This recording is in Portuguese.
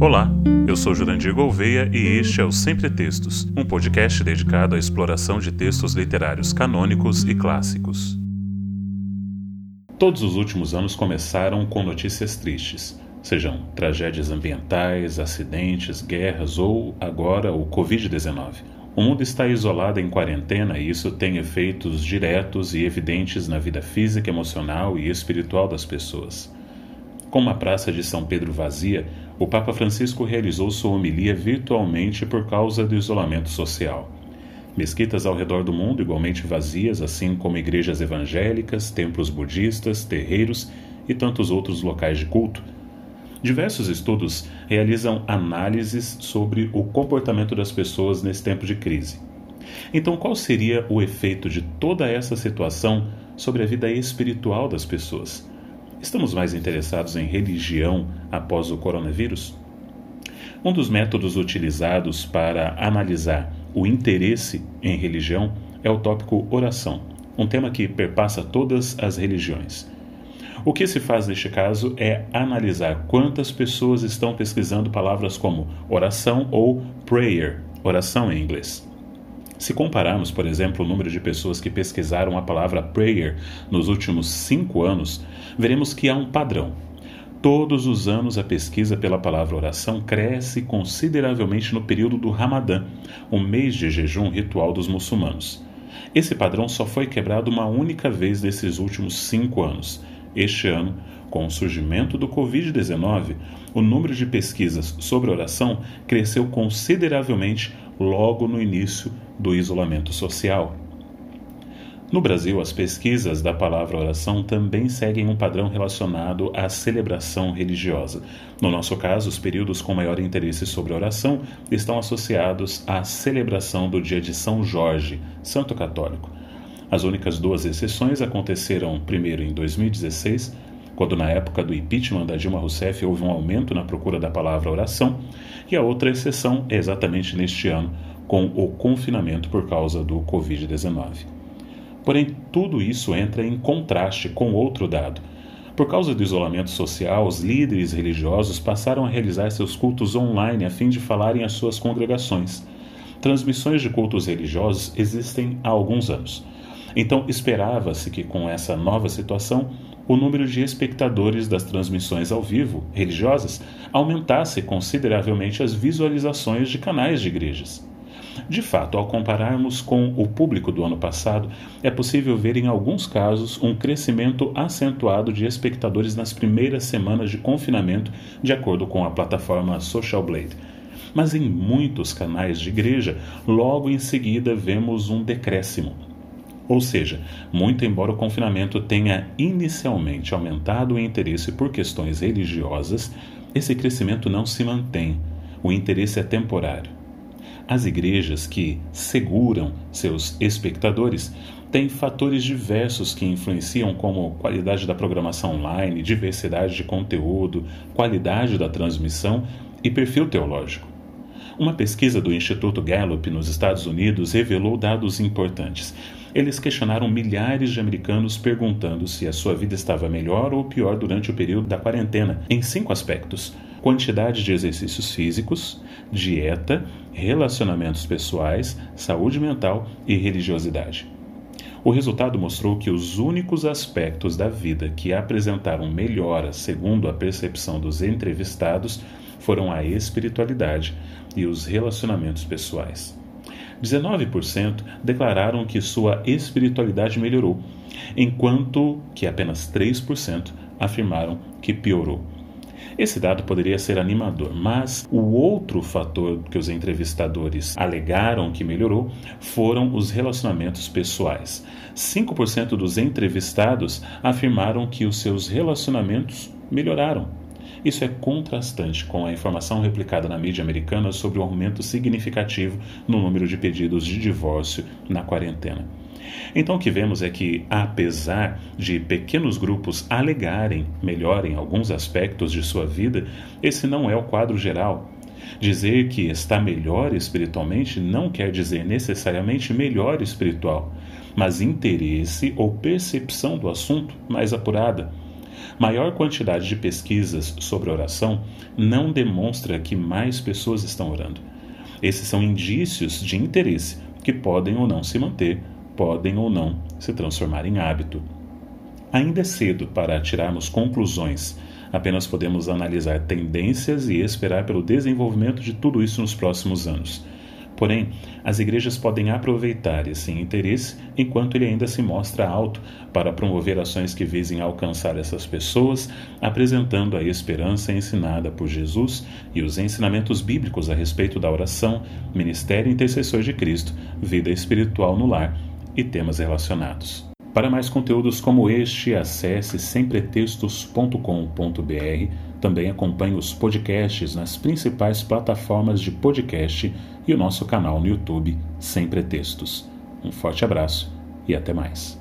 Olá, eu sou Jurandir Gouveia e este é o Sempre Textos, um podcast dedicado à exploração de textos literários canônicos e clássicos. Todos os últimos anos começaram com notícias tristes, sejam tragédias ambientais, acidentes, guerras ou, agora, o Covid-19. O mundo está isolado em quarentena e isso tem efeitos diretos e evidentes na vida física, emocional e espiritual das pessoas. Com a praça de São Pedro vazia, o Papa Francisco realizou sua homilia virtualmente por causa do isolamento social. Mesquitas ao redor do mundo igualmente vazias, assim como igrejas evangélicas, templos budistas, terreiros e tantos outros locais de culto Diversos estudos realizam análises sobre o comportamento das pessoas nesse tempo de crise. Então, qual seria o efeito de toda essa situação sobre a vida espiritual das pessoas? Estamos mais interessados em religião após o coronavírus? Um dos métodos utilizados para analisar o interesse em religião é o tópico oração, um tema que perpassa todas as religiões. O que se faz neste caso é analisar quantas pessoas estão pesquisando palavras como oração ou prayer, oração em inglês. Se compararmos, por exemplo, o número de pessoas que pesquisaram a palavra prayer nos últimos cinco anos, veremos que há um padrão. Todos os anos a pesquisa pela palavra oração cresce consideravelmente no período do Ramadã, o mês de jejum ritual dos muçulmanos. Esse padrão só foi quebrado uma única vez nesses últimos cinco anos, este ano, com o surgimento do Covid-19, o número de pesquisas sobre oração cresceu consideravelmente logo no início do isolamento social. No Brasil, as pesquisas da palavra oração também seguem um padrão relacionado à celebração religiosa. No nosso caso, os períodos com maior interesse sobre oração estão associados à celebração do dia de São Jorge, santo católico. As únicas duas exceções aconteceram primeiro em 2016, quando na época do impeachment da Dilma Rousseff houve um aumento na procura da palavra oração, e a outra exceção é exatamente neste ano, com o confinamento por causa do Covid-19. Porém, tudo isso entra em contraste com outro dado. Por causa do isolamento social, os líderes religiosos passaram a realizar seus cultos online a fim de falarem às suas congregações. Transmissões de cultos religiosos existem há alguns anos. Então, esperava-se que com essa nova situação, o número de espectadores das transmissões ao vivo religiosas aumentasse consideravelmente as visualizações de canais de igrejas. De fato, ao compararmos com o público do ano passado, é possível ver em alguns casos um crescimento acentuado de espectadores nas primeiras semanas de confinamento, de acordo com a plataforma Social Blade. Mas em muitos canais de igreja, logo em seguida vemos um decréscimo. Ou seja, muito embora o confinamento tenha inicialmente aumentado o interesse por questões religiosas, esse crescimento não se mantém. O interesse é temporário. As igrejas que seguram seus espectadores têm fatores diversos que influenciam, como qualidade da programação online, diversidade de conteúdo, qualidade da transmissão e perfil teológico. Uma pesquisa do Instituto Gallup nos Estados Unidos revelou dados importantes. Eles questionaram milhares de americanos perguntando se a sua vida estava melhor ou pior durante o período da quarentena, em cinco aspectos: quantidade de exercícios físicos, dieta, relacionamentos pessoais, saúde mental e religiosidade. O resultado mostrou que os únicos aspectos da vida que apresentaram melhora, segundo a percepção dos entrevistados, foram a espiritualidade e os relacionamentos pessoais. 19% declararam que sua espiritualidade melhorou, enquanto que apenas 3% afirmaram que piorou. Esse dado poderia ser animador, mas o outro fator que os entrevistadores alegaram que melhorou foram os relacionamentos pessoais. 5% dos entrevistados afirmaram que os seus relacionamentos melhoraram isso é contrastante com a informação replicada na mídia americana sobre o aumento significativo no número de pedidos de divórcio na quarentena. Então, o que vemos é que, apesar de pequenos grupos alegarem melhor em alguns aspectos de sua vida, esse não é o quadro geral. Dizer que está melhor espiritualmente não quer dizer necessariamente melhor espiritual, mas interesse ou percepção do assunto mais apurada Maior quantidade de pesquisas sobre oração não demonstra que mais pessoas estão orando. Esses são indícios de interesse que podem ou não se manter, podem ou não se transformar em hábito. Ainda é cedo para tirarmos conclusões, apenas podemos analisar tendências e esperar pelo desenvolvimento de tudo isso nos próximos anos. Porém, as igrejas podem aproveitar esse interesse enquanto ele ainda se mostra alto para promover ações que visem alcançar essas pessoas, apresentando a esperança ensinada por Jesus e os ensinamentos bíblicos a respeito da oração, ministério intercessor de Cristo, vida espiritual no lar e temas relacionados. Para mais conteúdos como este, acesse sempretextos.com.br. Também acompanhe os podcasts nas principais plataformas de podcast e o nosso canal no YouTube Sem Pretextos. Um forte abraço e até mais.